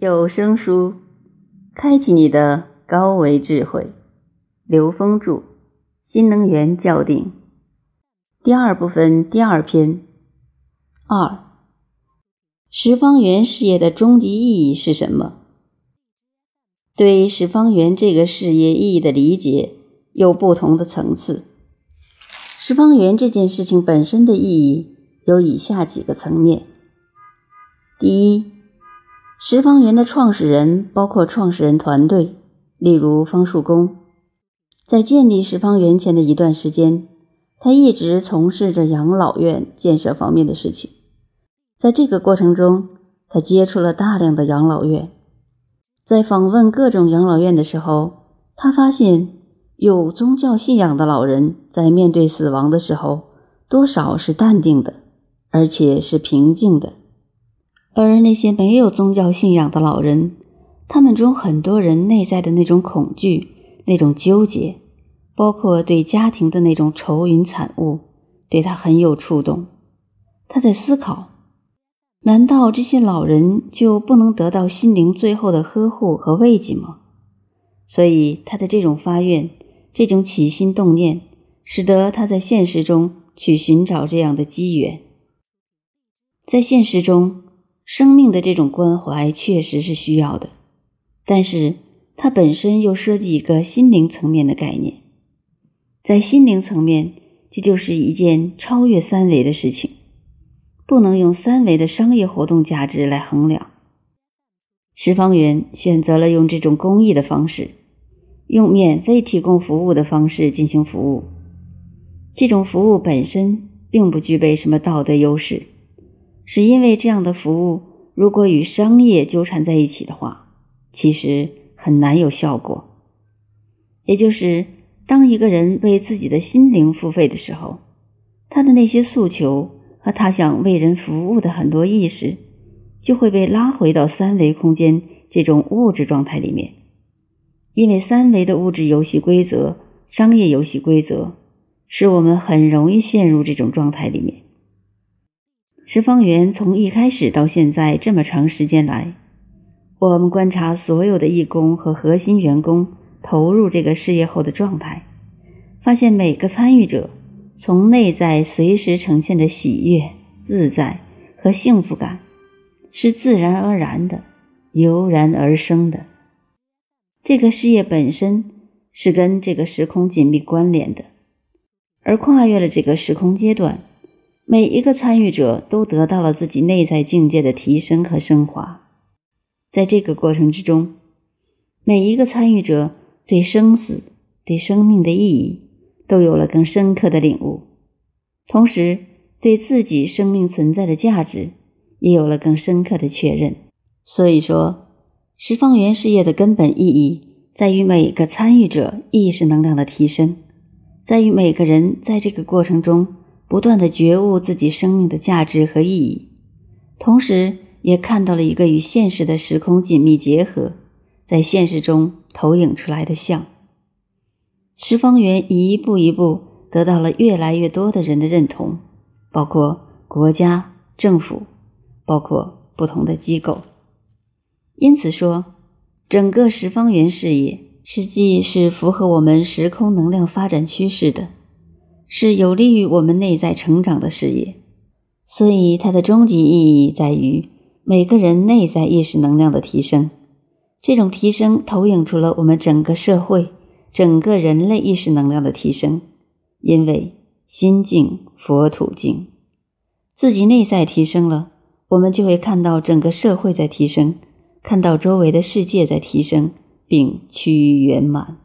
有声书，开启你的高维智慧。刘峰著《新能源校定》第二部分第二篇二：十方圆事业的终极意义是什么？对十方圆这个事业意义的理解有不同的层次。十方圆这件事情本身的意义有以下几个层面：第一。十方园的创始人包括创始人团队，例如方树公。在建立十方园前的一段时间，他一直从事着养老院建设方面的事情。在这个过程中，他接触了大量的养老院。在访问各种养老院的时候，他发现有宗教信仰的老人在面对死亡的时候，多少是淡定的，而且是平静的。而那些没有宗教信仰的老人，他们中很多人内在的那种恐惧、那种纠结，包括对家庭的那种愁云惨雾，对他很有触动。他在思考：难道这些老人就不能得到心灵最后的呵护和慰藉吗？所以，他的这种发愿、这种起心动念，使得他在现实中去寻找这样的机缘。在现实中。生命的这种关怀确实是需要的，但是它本身又涉及一个心灵层面的概念，在心灵层面，这就是一件超越三维的事情，不能用三维的商业活动价值来衡量。十方圆选择了用这种公益的方式，用免费提供服务的方式进行服务，这种服务本身并不具备什么道德优势。是因为这样的服务，如果与商业纠缠在一起的话，其实很难有效果。也就是，当一个人为自己的心灵付费的时候，他的那些诉求和他想为人服务的很多意识，就会被拉回到三维空间这种物质状态里面。因为三维的物质游戏规则、商业游戏规则，使我们很容易陷入这种状态里面。十方圆从一开始到现在这么长时间来，我们观察所有的义工和核心员工投入这个事业后的状态，发现每个参与者从内在随时呈现的喜悦、自在和幸福感，是自然而然的、油然而生的。这个事业本身是跟这个时空紧密关联的，而跨越了这个时空阶段。每一个参与者都得到了自己内在境界的提升和升华，在这个过程之中，每一个参与者对生死、对生命的意义都有了更深刻的领悟，同时对自己生命存在的价值也有了更深刻的确认。所以说，十方圆事业的根本意义在于每个参与者意识能量的提升，在于每个人在这个过程中。不断的觉悟自己生命的价值和意义，同时也看到了一个与现实的时空紧密结合，在现实中投影出来的像。十方圆一步一步得到了越来越多的人的认同，包括国家、政府，包括不同的机构。因此说，整个十方圆事业实际是符合我们时空能量发展趋势的。是有利于我们内在成长的事业，所以它的终极意义在于每个人内在意识能量的提升。这种提升投影出了我们整个社会、整个人类意识能量的提升。因为心境佛土静，自己内在提升了，我们就会看到整个社会在提升，看到周围的世界在提升，并趋于圆满。